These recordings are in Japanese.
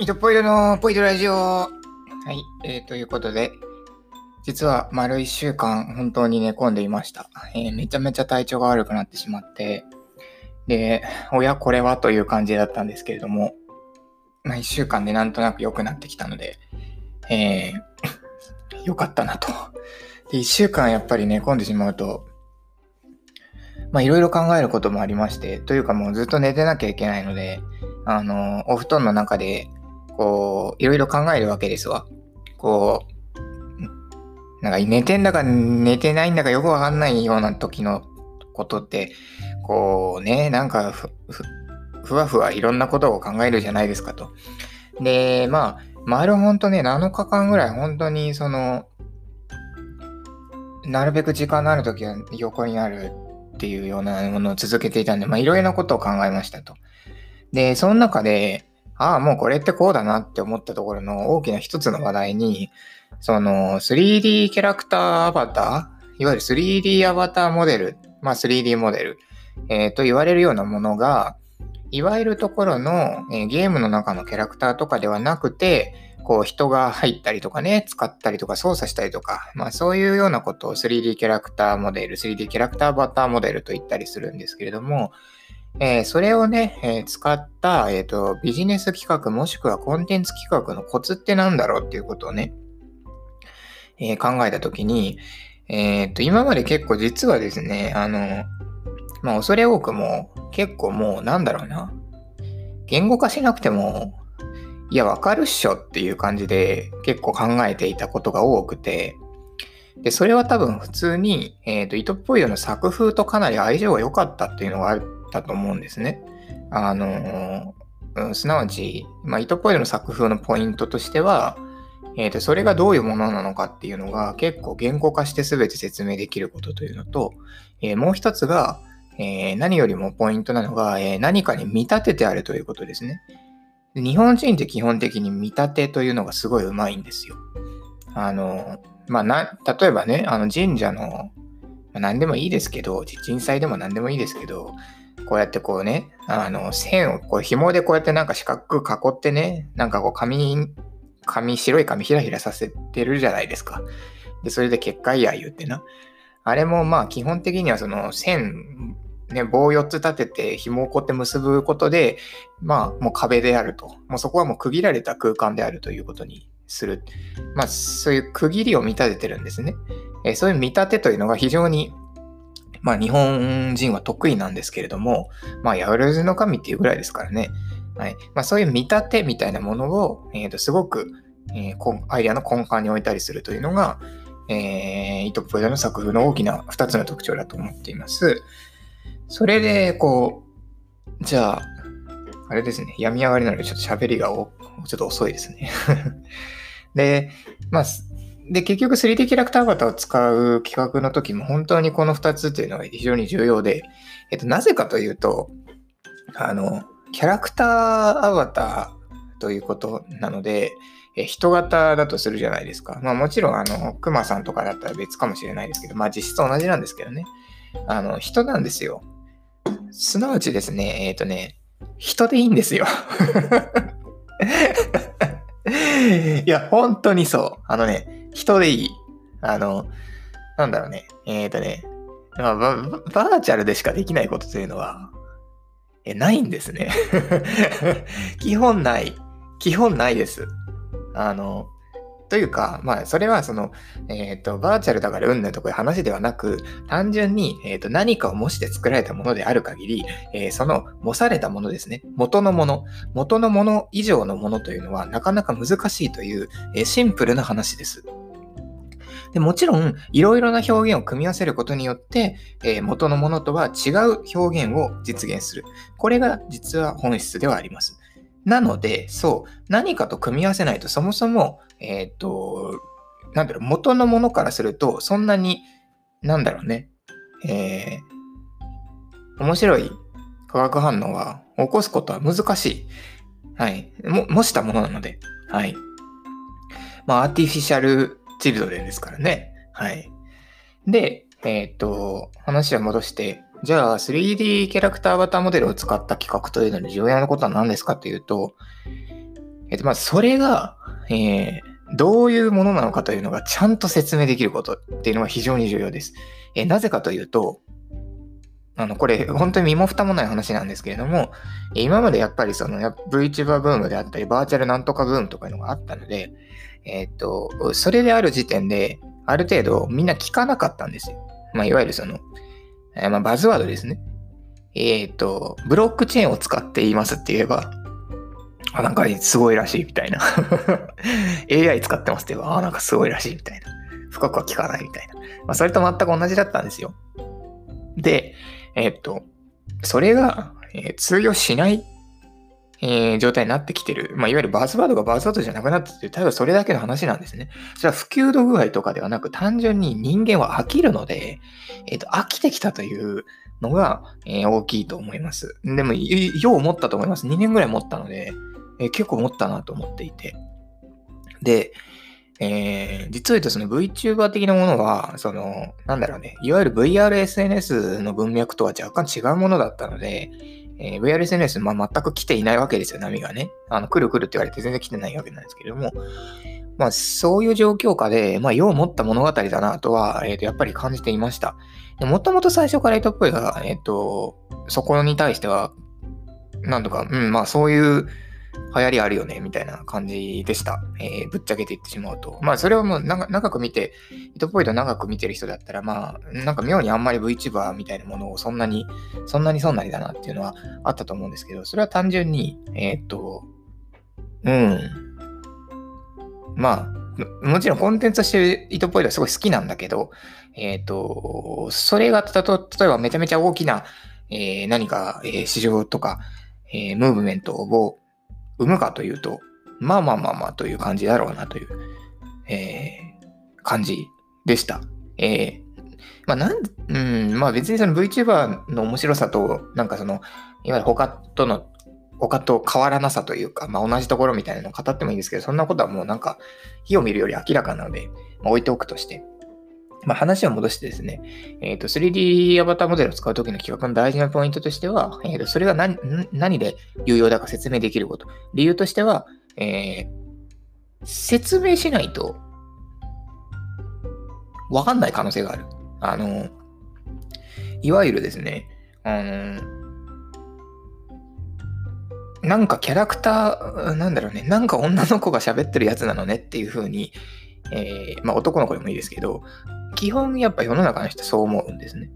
糸ポイドのポイドラジオ。はい、えー、ということで、実は丸1週間本当に寝込んでいました、えー、めちゃめちゃ体調が悪くなってしまって、で、親これはという感じだったんですけれども、まあ、1週間でなんとなく良くなってきたので、えー、よかったなと。で、1週間やっぱり寝込んでしまうと、まあいろいろ考えることもありまして、というかもうずっと寝てなきゃいけないので、あの、お布団の中で、こう、いろいろ考えるわけですわ。こう、なんか寝てんだか寝てないんだかよくわかんないような時のことって、こうね、なんかふ、ふ、ふわふわいろんなことを考えるじゃないですかと。で、まあ、丸ほんとね、7日間ぐらい本当にその、なるべく時間のある時は横にあるっていうようなものを続けていたんで、まあいろいろなことを考えましたと。で、その中で、ああ、もうこれってこうだなって思ったところの大きな一つの話題に、その 3D キャラクターアバター、いわゆる 3D アバターモデル、まあ 3D モデル、えー、と言われるようなものが、いわゆるところの、えー、ゲームの中のキャラクターとかではなくて、こう人が入ったりとかね、使ったりとか操作したりとか、まあそういうようなことを 3D キャラクターモデル、3D キャラクターアバターモデルと言ったりするんですけれども、えー、それをね、えー、使った、えーと、ビジネス企画もしくはコンテンツ企画のコツって何だろうっていうことをね、えー、考えたときに、えっと、今まで結構実はですね、あの、まあ恐れ多くも結構もうなんだろうな、言語化しなくてもいや、わかるっしょっていう感じで結構考えていたことが多くて、で、それは多分普通に、えっ、と、糸っぽいよの作風とかなり相性が良かったっていうのがあったと思うんですね。あの、すなわち、まあ、糸っぽいよの作風のポイントとしては、え、ー、と、それがどういうものなのかっていうのが結構言語化して全て説明できることというのと、えもう一つが、え何よりもポイントなのが、え何かに見立ててあるということですね。日本人って基本的に見立てというのがすごいうまいんですよ。あの、まあ、な、例えばね、あの神社の、まあ、何でもいいですけど、人祭でも何でもいいですけど、こうやってこうね、あの、線をこう紐でこうやってなんか四角く囲ってね、なんかこう紙、紙、白い紙ひらひらさせてるじゃないですか。で、それで結界や言ってな。あれもまあ基本的にはその線ね、棒4つ立てて紐をこうやって結ぶことで、まあもう壁であると。もうそこはもう区切られた空間であるということにする。まあそういう区切りを見立ててるんですね。え、そういう見立てというのが非常にまあ日本人は得意なんですけれども、まあヤウルズの神っていうぐらいですからね。はい。まあそういう見立てみたいなものを、えー、とすごく、えー、アイデアの根幹に置いたりするというのが、えー、イトプロの作風の大きな2つの特徴だと思っています。それで、こう、じゃあ、あれですね、病み上がりなのでちょっと喋りがちょっと遅いですね。で、まあ、で、結局 3D キャラクターアバターを使う企画の時も本当にこの2つっていうのが非常に重要で、えっと、なぜかというと、あの、キャラクターアバターということなので、え人型だとするじゃないですか。まあもちろん、あの、クマさんとかだったら別かもしれないですけど、まあ実質同じなんですけどね。あの、人なんですよ。すなわちですね、えっ、ー、とね、人でいいんですよ。いや、本当にそう。あのね、人でいい。あの、なんだろうね。えっ、ー、とね、まあバ、バーチャルでしかできないことというのは、え、ないんですね。基本ない。基本ないです。あの、というか、まあ、それはその、えっ、ー、と、バーチャルだからうんぬんとこういう話ではなく、単純に、えっ、ー、と、何かを模して作られたものである限り、えー、その模されたものですね。元のもの。元のもの以上のものというのは、なかなか難しいという、えシンプルな話です。でもちろん、いろいろな表現を組み合わせることによって、え元のものとは違う表現を実現する。これが実は本質ではあります。なので、そう、何かと組み合わせないとそもそも、えっ、と、なんだろう、元のものからすると、そんなに、なんだろうね、えー、面白い化学反応は起こすことは難しい。はい。も、模したものなので。はい。まあ、アーティフィシャルチルドレンですからね。はい。で、えっ、ー、と、話は戻して、じゃあ 3D キャラクターアバターモデルを使った企画というのに重要なことは何ですかというと、えっと、まずそれが、えー、どういうものなのかというのがちゃんと説明できることっていうのが非常に重要です。えー、なぜかというと、あの、これ、本当に身も蓋もない話なんですけれども、今までやっぱりその VTuber ブームであったり、バーチャルなんとかブームとかいうのがあったので、えっ、と、それである時点で、ある程度みんな聞かなかったんですよ。まあ、いわゆるその、えー、まあ、バズワードですね。えっ、と、ブロックチェーンを使っていますって言えば、あ、なんかすごいらしいみたいな AI 使ってますって言えば、あ、なんかすごいらしいみたいな。深くは聞かないみたいな。まあ、それと全く同じだったんですよ。で、えっと、それが、えー、通用しない、えー、状態になってきてる。まあ、いわゆるバズワードがバズワードじゃなくなってて、ただそれだけの話なんですね。それは普及度具合とかではなく、単純に人間は飽きるので、えっ、と、飽きてきたというのが、え大きいと思います。でも、よう思ったと思います。2年ぐらい持ったので、え結構持ったなと思っていて。で、えー、実を言うとその VTuber 的なものは、その、なんだろうね、いわゆる VRSNS の文脈とは若干違うものだったので、えー、VRSNS、まあ、全く来ていないわけですよ、波がね。あの、来る来るって言われて全然来てないわけなんですけれども、まあ、そういう状況下で、まあ、よう持った物語だなとは、えっ、ー、と、やっぱり感じていました。もともと最初からエトっぽいが、えっ、ー、と、そこに対しては、なんとか、うん、まあ、そういう、流行りあるよね、みたいな感じでした。えー、ぶっちゃけて言ってしまうと。まあ、それはもう長く見て、糸っぽいと長く見てる人だったら、まあ、なんか妙にあんまり VTuber みたいなものをそんなに、そんなにそんなにだなっていうのはあったと思うんですけど、それは単純に、えー、っと、うん。まあ、もちろんコンテンツとして糸っぽいのはすごい好きなんだけど、えっ、と、それがたと例えばめちゃめちゃ大きな、えー、何か、えー、市場とか、えー、ムーブメントを生むかというと、まあまあまあまあという感じだろうなという、えー、感じでした。えー、まあなん、うん、まあ別にその VTuber の面白さと、なんかその、いわゆる他との、他と変わらなさというか、まあ同じところみたいなのを語ってもいいんですけど、そんなことはもうなんか、火を見るより明らかなので、まあ、置いておくとして。まあ、話を戻してですね、え、ー、と、3D アバターモデルを使うときの企画の大事なポイントとしては、えー、とそれが何何で有用だか説明できること。理由としては、えー、説明しないと、わかんない可能性がある。あの、いわゆるですね、あの、なんかキャラクター、なんだろうね、なんか女の子が喋ってるやつなのねっていう風に、えー、まあ男の子でもいいですけど、基本やっぱ世の中の人そう思うんですね。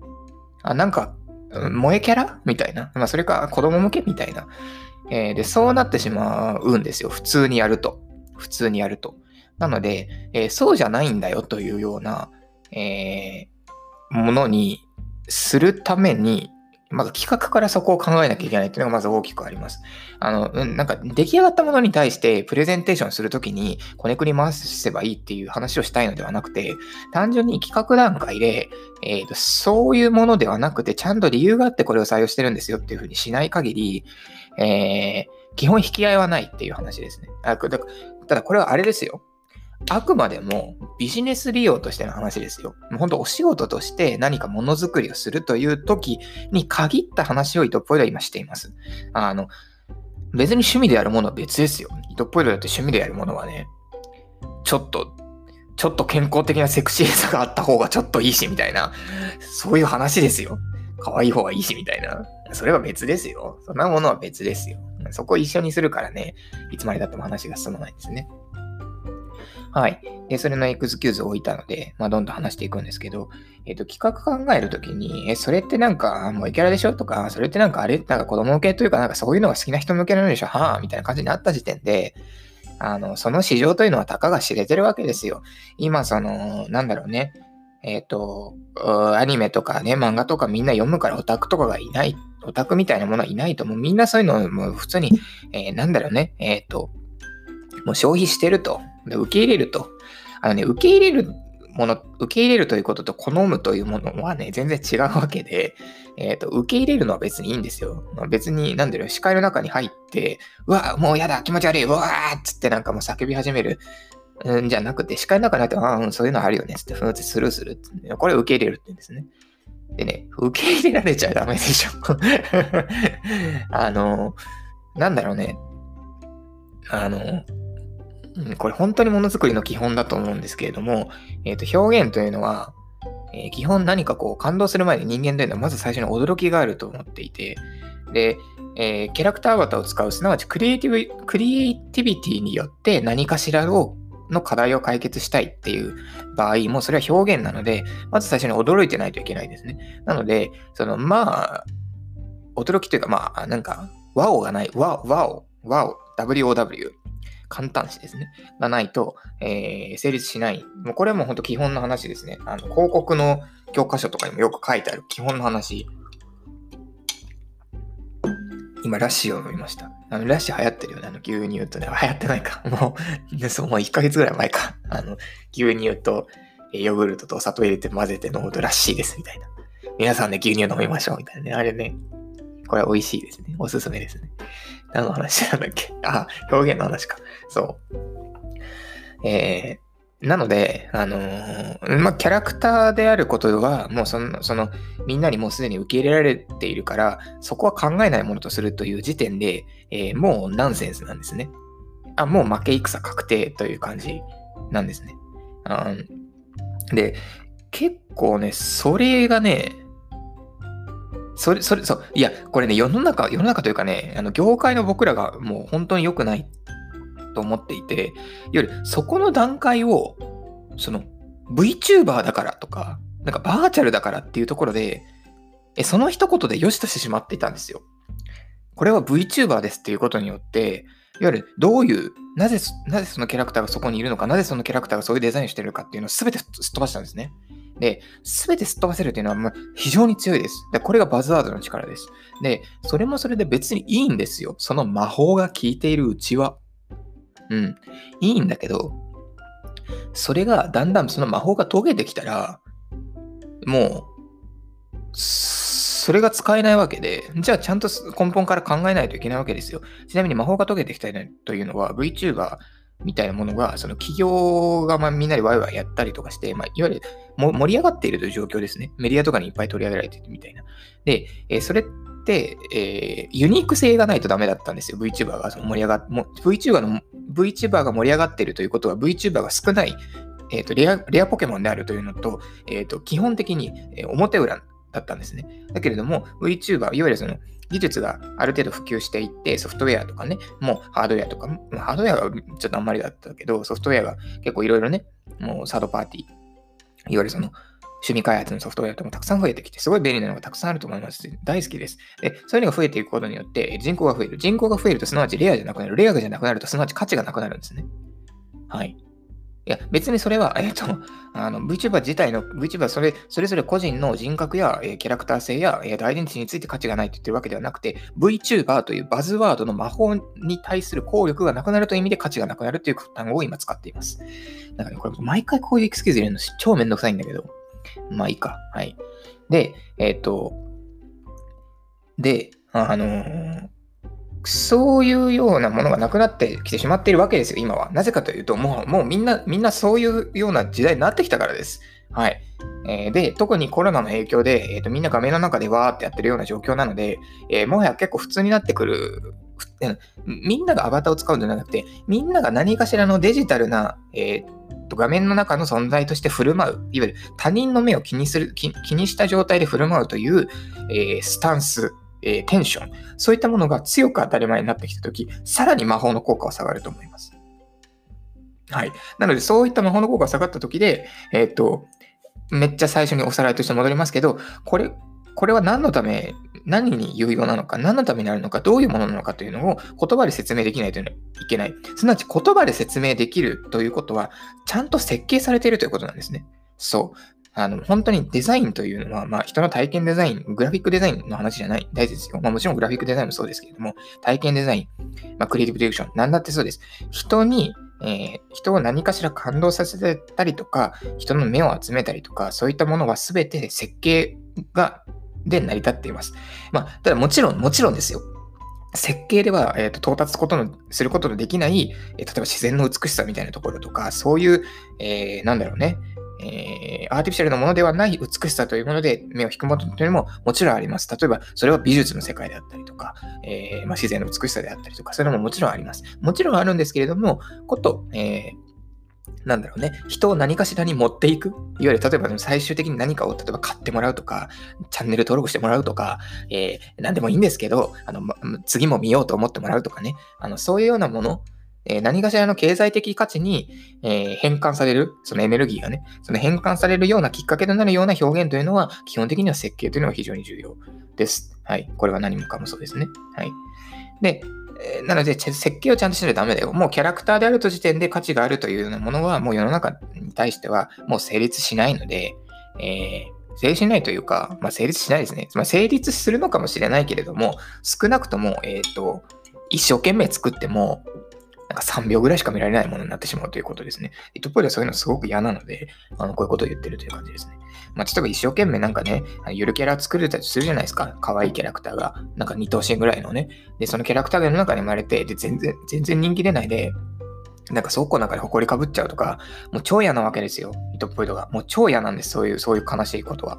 あ、なんか、萌えキャラみたいな？まあそれか子供向けみたいな？えー、で、そうなってしまうんですよ。普通にやると。普通にやると。なので、えー、そうじゃないんだよというような、え、ものにするために、まず企画からそこを考えなきゃいけないっていうのがまず大きくあります。あの、なんか出来上がったものに対してプレゼンテーションするときにこねくり回せばいいっていう話をしたいのではなくて、単純に企画段階で、えーと、そういうものではなくて、ちゃんと理由があってこれを採用してるんですよっていうふうにしない限り、えー、基本引き合いはないっていう話ですね。あただこれはあれですよ。あくまでもビジネス利用としての話ですよ。本当お仕事として何かものづくりをするという時に限った話を糸っぽいでは今しています。あの、別に趣味でやるものは別ですよ。糸っぽいだって趣味でやるものはね、ちょっと、ちょっと健康的なセクシーさがあった方がちょっといいし、みたいな、そういう話ですよ。可愛い方がいいし、みたいな。それは別ですよ。そんなものは別ですよ。そこを一緒にするからね、いつまでだっても話が進まないんですね。はい。で、それの X キューズを置いたので、まあ、どんどん話していくんですけど、えっ、ー、と、企画考えるときに、え、それってなんか、もうイケラでしょとか、それってなんかあれ、なんか子供向けというか、なんかそういうのが好きな人向けなのでしょはあみたいな感じになった時点で、あの、その市場というのはたかが知れてるわけですよ。今、その、なんだろうね。えっ、ー、と、アニメとかね、漫画とかみんな読むからオタクとかがいない、オタクみたいなものはいないと、もうみんなそういうのをもう普通に、えー、なんだろうね、えっ、と、もう消費してると。で受け入れると。あのね、受け入れるもの、受け入れるということと好むというものはね、全然違うわけで、えっ、ー、と、受け入れるのは別にいいんですよ。別に、なんだろう、視界の中に入って、うわ、もうやだ、気持ち悪い、うわーっつってなんかもう叫び始める。うんじゃなくて、視界の中に入って、ああ、うん、そういうのあるよね、つって、ふーってスルーするこれ受け入れるって言うんですね。でね、受け入れられちゃダメでしょ。あの、なんだろうね。あの、これ本当にものづくりの基本だと思うんですけれども、えー、と表現というのは、えー、基本何かこう感動する前に人間というのはまず最初に驚きがあると思っていて、で、えー、キャラクターアバターを使う、すなわちクリエイティブ、クリエイティビティによって何かしらをの課題を解決したいっていう場合も、それは表現なので、まず最初に驚いてないといけないですね。なので、その、まあ、驚きというか、まあ、なんか、ワオがない、ワオ、ワオ、ワオ、WOW、簡単詞ですね。がないと、えー、成立しない。もうこれはもう本当基本の話ですね。あの広告の教科書とかにもよく書いてある基本の話今、ラッシーを飲みました。あの、ラッシー流行ってるよね。あの、牛乳とね、流行ってないか。もう、そう、もう1ヶ月ぐらい前か。あの、牛乳と、ヨーグルトとお砂糖入れて混ぜて飲むとラッシーです、みたいな。皆さんで、ね、牛乳飲みましょう、みたいなね。あれね、これ美味しいですね。おすすめですね。何の話なんだっけ？あ、表現の話か。そう。えー、なので、あのー、まあ、キャラクターであることは、もうその、その、みんなにもうすでに受け入れられているから、そこは考えないものとするという時点で、えー、もうナンセンスなんですね。あ、もう負け戦確定という感じなんですね。あで、結構ね、それがね、それ、それ、そう、いや、これね、世の中、世の中というかね、あの、業界の僕らがもう本当に良くないと思っていて、いわゆるそこの段階を、その VTuber だからとか、なんかバーチャルだからっていうところで、えその一言で良しとしてしまっていたんですよ。これは VTuber ですっていうことによって、いわゆるどういう、なぜ、なぜそのキャラクターがそこにいるのか、なぜそのキャラクターがそういうデザインしてるかっていうのを全てすっ飛ばしたんですね。で、全てすっ飛ばせるっていうのは非常に強いです。でこれがバズワードの力です。で、それもそれで別にいいんですよ。その魔法が効いているうちは。うん。いいんだけど、それがだんだんその魔法が解けてきたら、もう、それが使えないわけで、じゃあちゃんと根本から考えないといけないわけですよ。ちなみに魔法が解けてきたというのは VTuber みたいなものが、その企業がまみんなでワイワイやったりとかして、まあ、いわゆる盛り上がっているという状況ですね。メディアとかにいっぱい取り上げられてるみたいな。で、え、それっ、えー、ユニーク性がないとダメだったんですよ。VTuber が盛り上がっ、VTuber の、VTuber が盛り上がっているということは VTuber が少ない、えーと、レアレアポケモンであるというのと、えーと、基本的に表裏だったんですね。だけれども VTuber、いわゆるその技術がある程度普及していって、ソフトウェアとかね、もうハードウェアとか、ハードウェアがちょっとあんまりだったけど、ソフトウェアが結構いろいろね、もうサードパーティー、いわゆるその趣味開発のソフトウェアともたくさん増えてきて、すごい便利なのがたくさんあると思います。大好きです。で、そういうのが増えていくことによって人口が増える。人口が増えるとすなわちレアじゃなくなる。レアじゃなくなるとすなわち価値がなくなるんですね。はい。いや、別にそれは、えっ、ー、と、あの、VTuber 自体の、VTuber それ、それぞれ個人の人格や、えー、キャラクター性や、えー、アイデンティティについて価値がないと言ってるわけではなくて、VTuber というバズワードの魔法に対する効力がなくなるという意味で価値がなくなるという単語を今使っています。だからね、これ毎回こういうエクスキューズ入れるの超めんどくさいんだけど、まあいいか。はい。で、えっ、ー、と、で、あのー、そういうようなものがなくなってきてしまっているわけですよ、今は。なぜかというと、もう、もうみんな、みんなそういうような時代になってきたからです。はい。えー、で、特にコロナの影響で、えーと、みんな画面の中でわーってやってるような状況なので、えー、もはや結構普通になってくる、みんながアバターを使うんじゃなくて、みんなが何かしらのデジタルな、えー画面の中の存在として振る舞う、いわゆる他人の目を気にする、気にした状態で振る舞うという、えー、スタンス、えー、テンション、そういったものが強く当たり前になってきたとき、さらに魔法の効果は下がると思います。はい。なので、そういった魔法の効果が下がったときで、えっ、と、めっちゃ最初におさらいとして戻りますけど、これ、これは何のため、何に有用なのか、何のためになるのか、どういうものなのかというのを言葉で説明できないといけない。すなわち言葉で説明できるということは、ちゃんと設計されているということなんですね。そう。あの、本当にデザインというのは、まあ、人の体験デザイン、グラフィックデザインの話じゃない、大事ですよ。まあ、もちろんグラフィックデザインもそうですけれども、体験デザイン、まあ、クリエイティブディレクション、なんだってそうです。人に、えー、人を何かしら感動させたりとか、人の目を集めたりとか、そういったものは全て設計が、で成り立っています。まあ、ただもちろん、もちろんですよ。設計では、えーと、到達ことのすることのできない、えー、例えば自然の美しさみたいなところとか、そういう、えー、なんだろうね、えー、アーティフィシャルなものではない美しさというもので目を引くものというのももちろんあります。例えば、それは美術の世界であったりとか、えー、まあ、自然の美しさであったりとか、そういうのももちろんあります。もちろんあるんですけれども、こと、えーなんだろうね、人を何かしらに持っていく。いわゆる、例えば最終的に何かを例えば買ってもらうとか、チャンネル登録してもらうとか、えー、何でもいいんですけど、あの、ま、次も見ようと思ってもらうとかね、あの、そういうようなもの、えー、何かしらの経済的価値に、えー、変換される、そのエネルギーがね、その変換されるようなきっかけとなるような表現というのは、基本的には設計というのは非常に重要です。はい。これは何もかもそうですね。はい。で、なので、設計をちゃんとしないとダメだよ。もうキャラクターであると時点で価値があるというようなものは、もう世の中に対してはもう成立しないので、えー、成立しないというか、まあ、成立しないですね。まあ、成立するのかもしれないけれども、少なくとも、えっ、ー、と、一生懸命作っても、なんか3秒ぐらいしか見られないものになってしまうということですね。一方ではそういうのすごく嫌なので、あのこういうことを言ってるという感じですね。まあ、例えば一生懸命なんかね、ゆるキャラ作れたりするじゃないですか。可愛いキャラクターが。なんか2頭身ぐらいのね。で、そのキャラクターが世の中に生まれて、で、全然、全然人気出ないで、なんか倉庫の中で埃かぶっちゃうとか、もう超嫌なわけですよ。糸っぽいとか。もう超嫌なんです。そういう、そういう悲しいことは。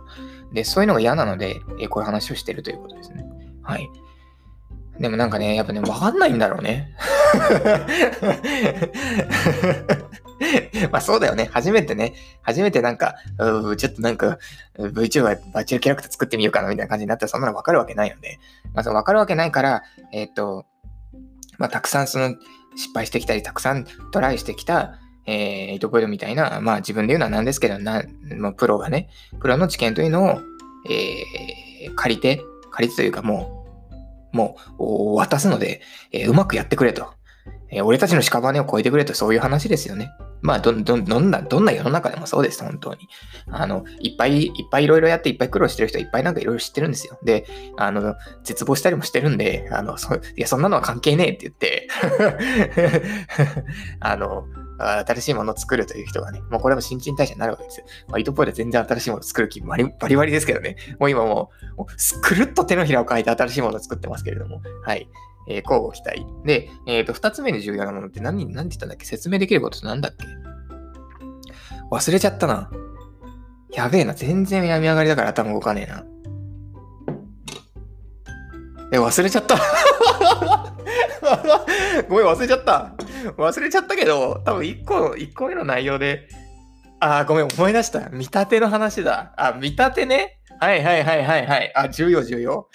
で、そういうのが嫌なので、えこういう話をしてるということですね。はい。でもなんかね、やっぱね、わかんないんだろうね。まあそうだよね。初めてね、初めてなんか、ちょっとなんか VTuber バーチャルキャラクター作ってみようかなみたいな感じになったらそんなのわかるわけないので、まあそのわかるわけないから、えっ、ー、と、まあたくさんその失敗してきたり、たくさんトライしてきた、えー、イトポイドみたいな、まあ自分で言うのはなんですけど、なまあ、プロがね、プロの知見というのを、えー、借りて、借りてというかもう、もう渡すので、えー、うまくやってくれと。えー、俺たちの屍を超えてくれとそういう話ですよね。まあ、ど、ど、どんな、どんな世の中でもそうです、本当に。あの、いっぱいいっぱいいろいろやっていっぱい苦労してる人いっぱいなんかいろいろ知ってるんですよ。で、あの、絶望したりもしてるんで、あの、そいや、そんなのは関係ねえって言って あの、新しいものを作るという人がね、もうこれも新陳代謝になるわけですよ。まあ、イトポイで全然新しいものを作る気バリバリバリですけどね。もう今もう、もうくるっと手のひらを変えて新しいものを作ってますけれども。はい。えー、交互期待。で、えっ、ー、と、二つ目に重要なものって何、何て言ったんだっけ？説明できることって何だっけ？忘れちゃったな。やべえな。全然病み上がりだから頭動かねえな。え、忘れちゃった ごめん、忘れちゃった。忘れちゃったけど、多分一個、一個目の内容で、あー、ごめん、思い出した。見立ての話だ。あ、見立てね？はいはいはいはいはい。あ、重要重要。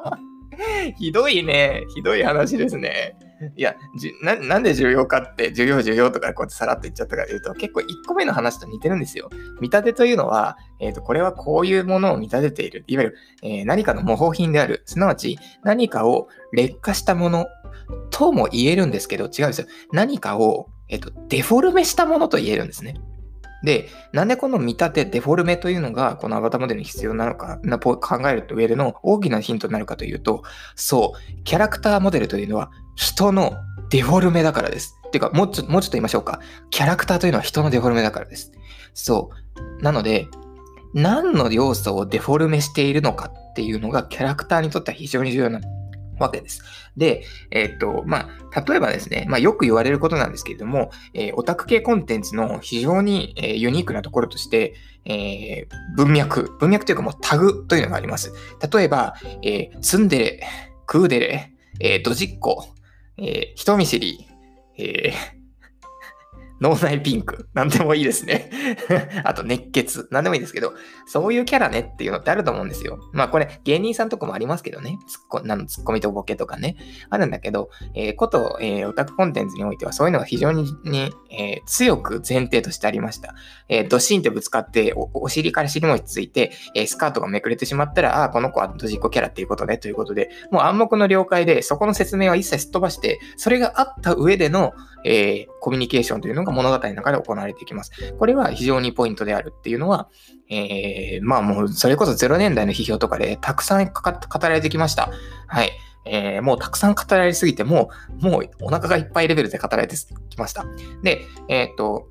ひどいね。ひどい話ですね。いやな、なんで重要かって、重要重要とかこうやってさらっと言っちゃったかというと、結構1個目の話と似てるんですよ。見立てというのは、えっ、ー、と、これはこういうものを見立てている。いわゆる、えー、何かの模倣品である。すなわち、何かを劣化したものとも言えるんですけど、違うんですよ。何かを、えっ、ー、と、デフォルメしたものと言えるんですね。で、なんでこの見立て、デフォルメというのが、このアバターモデルに必要なのか、な考える上での大きなヒントになるかというと、そう、キャラクターモデルというのは人のデフォルメだからです。っていうか、もうちょもうちょっと言いましょうか。キャラクターというのは人のデフォルメだからです。そう。なので、何の要素をデフォルメしているのかっていうのがキャラクターにとっては非常に重要なわけです。で、えっ、と、まあ、例えばですね、まあ、よく言われることなんですけれども、えー、オタク系コンテンツの非常に、えー、ユニークなところとして、えー、文脈、文脈というかもうタグというのがあります。例えば、えー、ツンデレ、クーデレ、えー、ドジッコ、えー、人見知り、えー、脳内ピンク。なんでもいいですね。あと熱血。なんでもいいですけど、そういうキャラねっていうのってあると思うんですよ。まあこれ芸人さんとかもありますけどね。ツッコなんツッコミとボケとかね。あるんだけど、えー、こと、えー、オタクコンテンツにおいてはそういうのが非常に、ね、えー、強く前提としてありました。えー、ドシンってぶつかってお、お尻から尻餅ついて、え、スカートがめくれてしまったら、ああ、この子はドジっ子キャラっていうことね、ということで、もう暗黙の了解で、そこの説明は一切すっ飛ばして、それがあった上での、え、コミュニケーションというのが物語の中で行われていきます。これは非常にポイントであるっていうのは、えー、まあもうそれこそ0年代の批評とかでたくさん語られてきました。はい。えー、もうたくさん語られすぎて、もう、もうお腹がいっぱいレベルで語られてきました。で、えっ、と、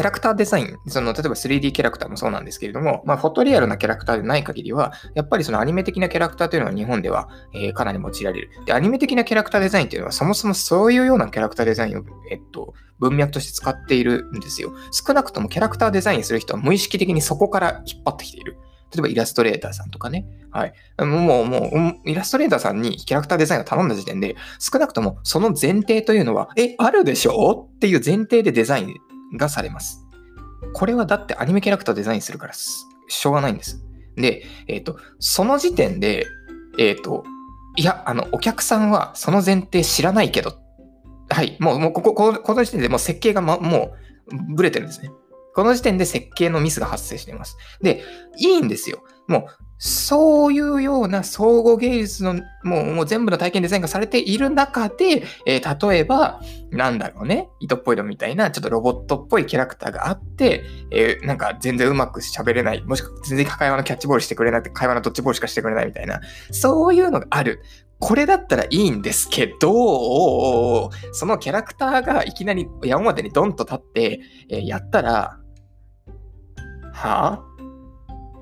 キャラクターデザイン、その例えば 3D キャラクターもそうなんですけれども、まあ、フォトリアルなキャラクターでない限りは、やっぱりそのアニメ的なキャラクターというのは日本では、えー、かなり用いられる。で、アニメ的なキャラクターデザインというのは、そもそもそういうようなキャラクターデザインを、えっと、文脈として使っているんですよ。少なくともキャラクターデザインする人は無意識的にそこから引っ張ってきている。例えばイラストレーターさんとかね。はい。もう、もう、イラストレーターさんにキャラクターデザインを頼んだ時点で、少なくともその前提というのは、え、あるでしょ？っていう前提でデザインがされます。これはだってアニメキャラクターデザインするからしょうがないんです。で、えっ、ー、と、その時点で、えっ、ー、と、いや、あの、お客さんはその前提知らないけど、はい、もう、もうここ、この時点でもう設計が、ま、もう、ブレてるんですね。この時点で設計のミスが発生しています。で、いいんですよ。もう、そういうような総合芸術のもうもう全部の体験デザインがされている中で、えー、例えば、なんだろうね、糸っぽいのみたいなちょっとロボットっぽいキャラクターがあって、えー、なんか全然うまく喋れない、もしくは全然会話のキャッチボールしてくれなくて、会話のドッジボールしかしてくれないみたいな、そういうのがある。これだったらいいんですけど、そのキャラクターがいきなり山までにドンと立って、えー、やったら、はぁ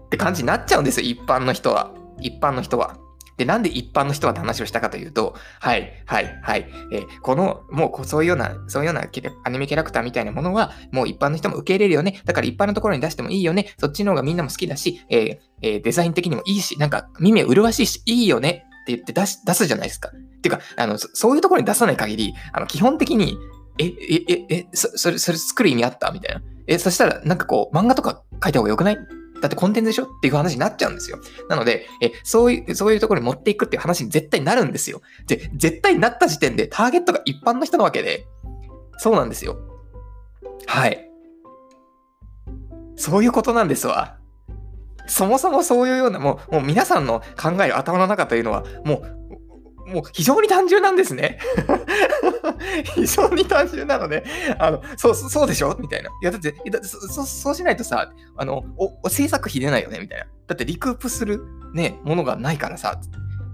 って感じになっちゃうんですよ、一般の人は。一般の人は。で、なんで一般の人はって話をしたかというと、はい、はい、はい。えー、この、もうそういうような、そういうようなアニメキャラクターみたいなものは、もう一般の人も受け入れるよね。だから一般のところに出してもいいよね。そっちの方がみんなも好きだし、えーえー、デザイン的にもいいし、なんか耳麗しいし、いいよねって言って出し出すじゃないですか。っていうか、あの、そういうところに出さない限り、あの、基本的に、え、え、え、え、そそれ、それ作る意味あった？みたいな。え、そしたら、なんかこう、漫画とか書いた方がよくない？だってコンテンツでしょっていう話になっちゃうんですよ。なので、えそういう、そういうところに持っていくっていう話に絶対なるんですよ。で、絶対なった時点でターゲットが一般の人なわけで、そうなんですよ。はい。そういうことなんですわ。そもそもそういうような、もう、もう皆さんの考える頭の中というのは、もうもう非常に単純なんですね。非常に単純なので、あの、そう、そうでしょ？みたいな。いや、だって、だそそうしないとさ、あのお、制作費出ないよね？みたいな。だってリクープするね、ものがないからさ、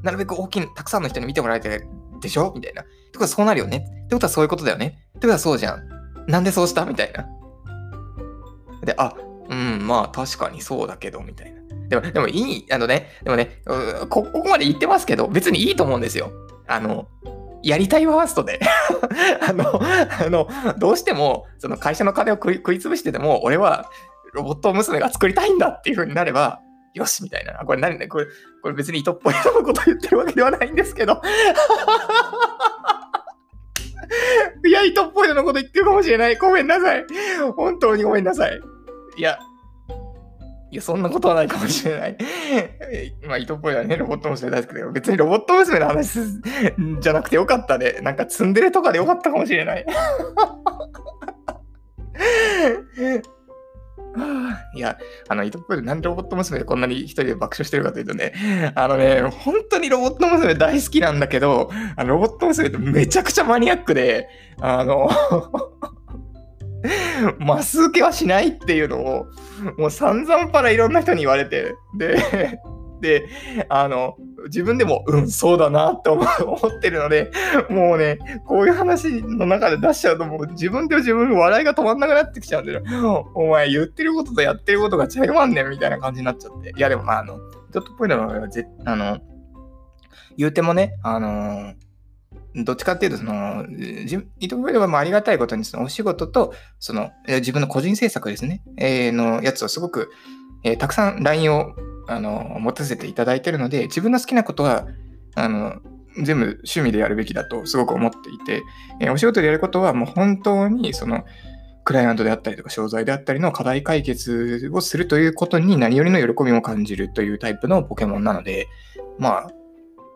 なるべく大きい、たくさんの人に見てもらえてでしょ？みたいな。ってことはそうなるよね？ってことはそういうことだよね？ってことはそうじゃん。なんでそうした？みたいな。で、あ、うん、まあ確かにそうだけど、みたいな。でも、でもいい、あのね、でもね、ここまで言ってますけど、別にいいと思うんですよ。あの、やりたいファーストで あの、あの、どうしても、その会社の金を食い潰してでも、俺はロボット娘が作りたいんだっていう風になれば、よしみたいな。これ何ね、これ、これ別に糸っぽいこと言ってるわけではないんですけど いや、糸っぽいのこと言ってるかもしれない。ごめんなさい。本当にごめんなさい。いや、いや、そんなことはないかもしれない。まあ、糸っぽいはね、ロボット娘大好きだけど、別にロボット娘の話 じゃなくてよかったね。なんかツンデレとかでよかったかもしれない。いや、あの、糸っぽいなんでロボット娘でこんなに一人で爆笑してるかというとね、あのね、本当にロボット娘大好きなんだけど、あのロボット娘ってめちゃくちゃマニアックで、あのマス受けはしないっていうのを、もう散々パラいろんな人に言われて、で、で、あの、自分でも、うん、そうだなって思ってるので、もうね、こういう話の中で出しちゃうと、もう自分で自分笑いが止まんなくなってきちゃうんだよ。お前言ってることとやってることが違いまんねんみたいな感じになっちゃって。いや、でもまあ、あの、ちょっとっぽいのは、あの、言うてもね、あのー、どっちかっていうと、その、伊藤部はもありがたいことに、そのお仕事と、その、自分の個人制作ですね、えー、のやつをすごく、えー、たくさん LINE をあの持たせていただいてるので、自分の好きなことは、あの、全部趣味でやるべきだとすごく思っていて、えー、お仕事でやることはもう本当にそのクライアントであったりとか商材であったりの課題解決をするということに何よりの喜びも感じるというタイプのポケモンなので、まあ、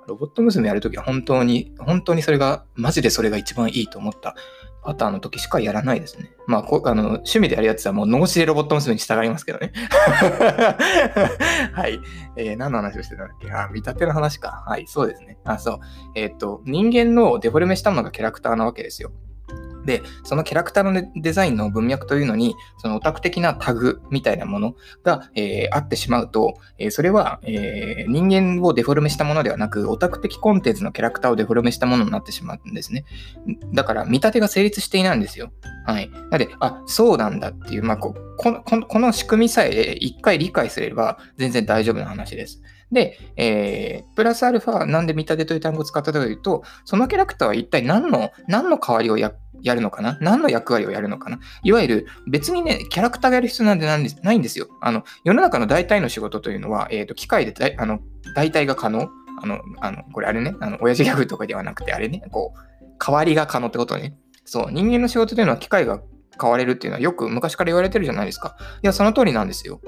ロボット娘やるときは本当に、本当にそれが、マジでそれが一番いいと思ったパターンの時しかやらないですね。まあ、こあの趣味でやるやつはもう脳死でロボット娘に従いますけどね。はい。えー、何の話をしてたんだっけ？あ、見立ての話か。はい、そうですね。あ、そう。えっ、と、人間のデフォルメしたものがキャラクターなわけですよ。で、そのキャラクターのデザインの文脈というのに、そのオタク的なタグみたいなものが、えー、あってしまうと、えー、それは、えー、人間をデフォルメしたものではなく、オタク的コンテンツのキャラクターをデフォルメしたものになってしまうんですね。だから、見立てが成立していないんですよ。はい。なので、あ、そうなんだっていう、まあ、こここの仕組みさえ一回理解すれば全然大丈夫な話です。で、えー、プラスアルファ、なんで見立てという単語を使ったかというと、そのキャラクターは一体何の、何の代わりをやっやるのかな？何の役割をやるのかな？いわゆる別にね、キャラクターがやる必要なんてないんですよ。あの、世の中の大体の仕事というのは、えっ、ー、と、機械であの代替が可能。あの、あの、これあれね、あの、親父ギャグとかではなくて、あれね、こう、代わりが可能ってことね。そう、人間の仕事というのは機械が変われるっていうのはよく昔から言われてるじゃないですか。いや、その通りなんですよ。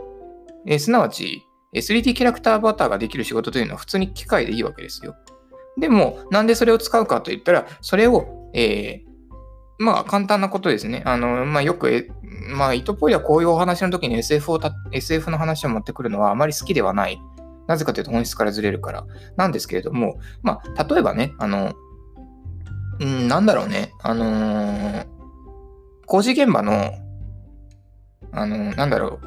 えー、すなわち、3D キャラクターバターができる仕事というのは普通に機械でいいわけですよ。でも、なんでそれを使うかといったら、それを、えー、まあ、簡単なことですね。あの、まあ、よく、まあ、イトポイはこういうお話の時に SF をた、SF の話を持ってくるのはあまり好きではない。なぜかというと本質からずれるから。なんですけれども、まあ、例えばね、あの、うん、なんだろうね。あのー、工事現場の、あの、なんだろ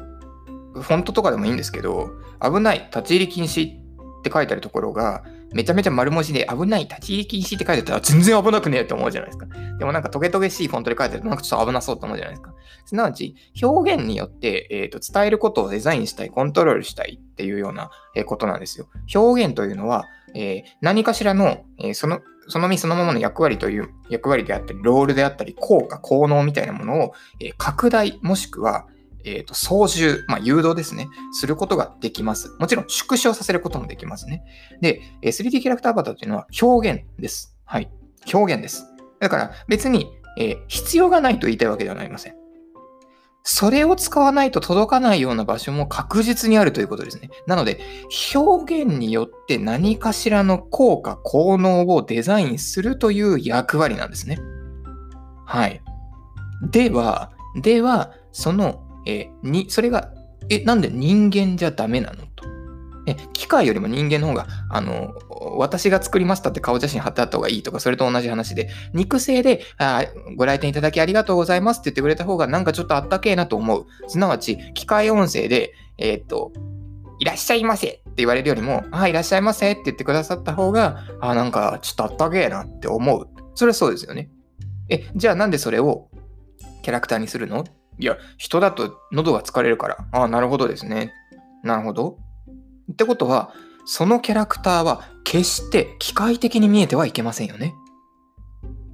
う、フォントとかでもいいんですけど、危ない、立ち入り禁止って書いてあるところが、めちゃめちゃ丸文字で危ない、立ち入り禁止って書いてたら全然危なくねえって思うじゃないですか。でもなんかトゲトゲしいフォントで書いてるとなんかちょっと危なそうと思うじゃないですか。すなわち、表現によって、えーと、伝えることをデザインしたい、コントロールしたいっていうようなことなんですよ。表現というのは、えー、何かしらの、えー、そのその身そのままの役割という役割であったり、ロールであったり、効果、効能みたいなものを、え、拡大もしくは、えーと、操縦、まあ、誘導ですね、することができます。もちろん縮小させることもできますね。で、3D キャラクターアバターというのは表現です。はい。表現です。だから別に、えー、必要がないと言いたいわけではありません。それを使わないと届かないような場所も確実にあるということですね。なので、表現によって何かしらの効果、効能をデザインするという役割なんですね。はい。では、では、その、えに、それが、え、なんで人間じゃダメなのと。え、機械よりも人間の方が、あの、私が作りましたって顔写真貼ってあった方がいいとか、それと同じ話で、肉声で、あご来店いただきありがとうございますって言ってくれた方が、なんかちょっとあったけえなと思う。すなわち、機械音声で、えー、っと、いらっしゃいませって言われるよりも、あ、いらっしゃいませって言ってくださった方が、あ、なんかちょっとあったけえなって思う。それはそうですよね。え、じゃあなんでそれをキャラクターにするのいや、人だと喉が疲れるから。ああ、なるほどですね。なるほど。ってことは、そのキャラクターは決して機械的に見えてはいけませんよね。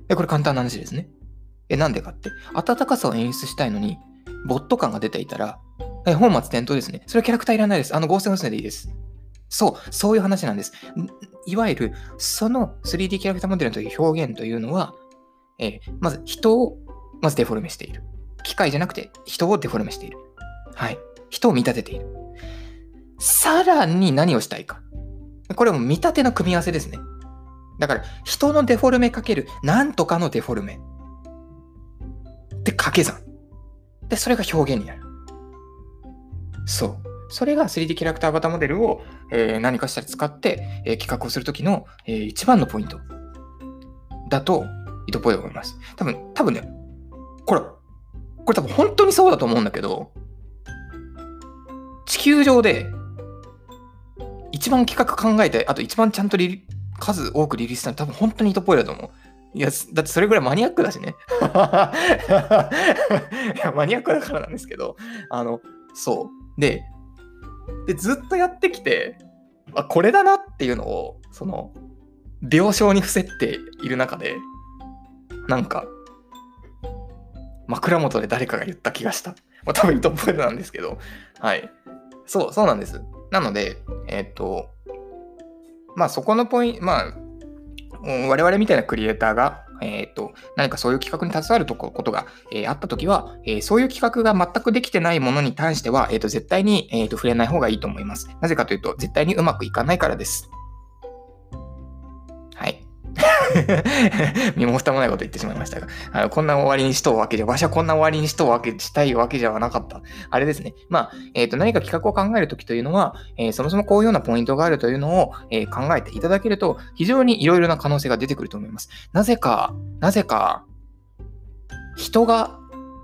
え、これ簡単な話ですね。え、なんでかって、温かさを演出したいのに、ボット感が出ていたら、え、本末転倒ですね。それはキャラクターいらないです。あの合成補正でいいです。そう、そういう話なんです。いわゆる、その 3D キャラクターモデルという表現というのは、え、まず人を、まずデフォルメしている。機械じゃなくて人をデフォルメしている。はい。人を見立てている。さらに何をしたいか。これも見立ての組み合わせですね。だから、人のデフォルメかける、なんとかのデフォルメ。で、掛け算。で、それが表現になる。そう。それが 3D キャラクター型モデルを、えー、何かしたら使って、えー、企画をするときの、えー、一番のポイントだと、意図っぽいと思います。多分、多分ね、これ、これ多分本当にそうだと思うんだけど、地球上で一番企画考えて、あと一番ちゃんと数多くリリースしたの多分本当に糸っぽいだと思う。いや、だってそれぐらいマニアックだしね。いや、マニアックだからなんですけど、あの、そう。で、で、ずっとやってきて、あ、これだなっていうのを、その、病床に伏せている中で、なんか、枕元で誰かが言った気がした。まあ、多分糸っぽいなんですけど、はい。そう、そうなんです。なので、えっ、と、まあそこのポイント、まあ、我々みたいなクリエイターが、えっ、と、何かそういう企画に携わるとことが、えー、あったときは、えー、そういう企画が全くできてないものに対しては、えっ、と、絶対に、えっ、と、触れない方がいいと思います。なぜかというと、絶対にうまくいかないからです。身も蓋もないこと言ってしまいましたが、あのこんな終わりにしとうわけじゃ、わしはこんな終わりにしとうわけ、したいわけじゃなかった。あれですね。まあ、えっ、ー、と、何か企画を考えるときというのは、えー、そもそもこういうようなポイントがあるというのを、えー、考えていただけると、非常にいろいろな可能性が出てくると思います。なぜか、なぜか、人が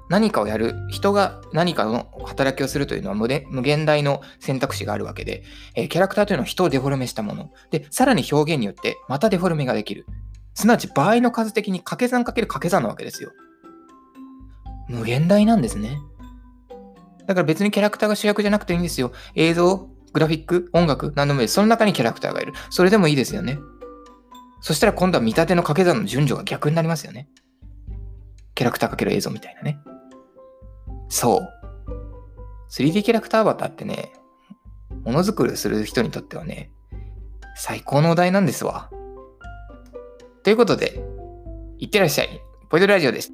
何かをやる、人が何かの働きをするというのは無無限大の選択肢があるわけで、えーキャラクターというのは人をデフォルメしたもの。で、さらに表現によってまたデフォルメができる。すなわち場合の数的に掛け算かける掛け算なわけですよ。無限大なんですね。だから別にキャラクターが主役じゃなくていいんですよ。映像、グラフィック、音楽、何でもいいです。その中にキャラクターがいる。それでもいいですよね。そしたら今度は見立ての掛け算の順序が逆になりますよね。キャラクターかける映像みたいなね。そう。3D キャラクターアバターってね、ものづくりする人にとってはね、最高のお題なんですわ。ということで、いってらっしゃい。ポイドラジオです。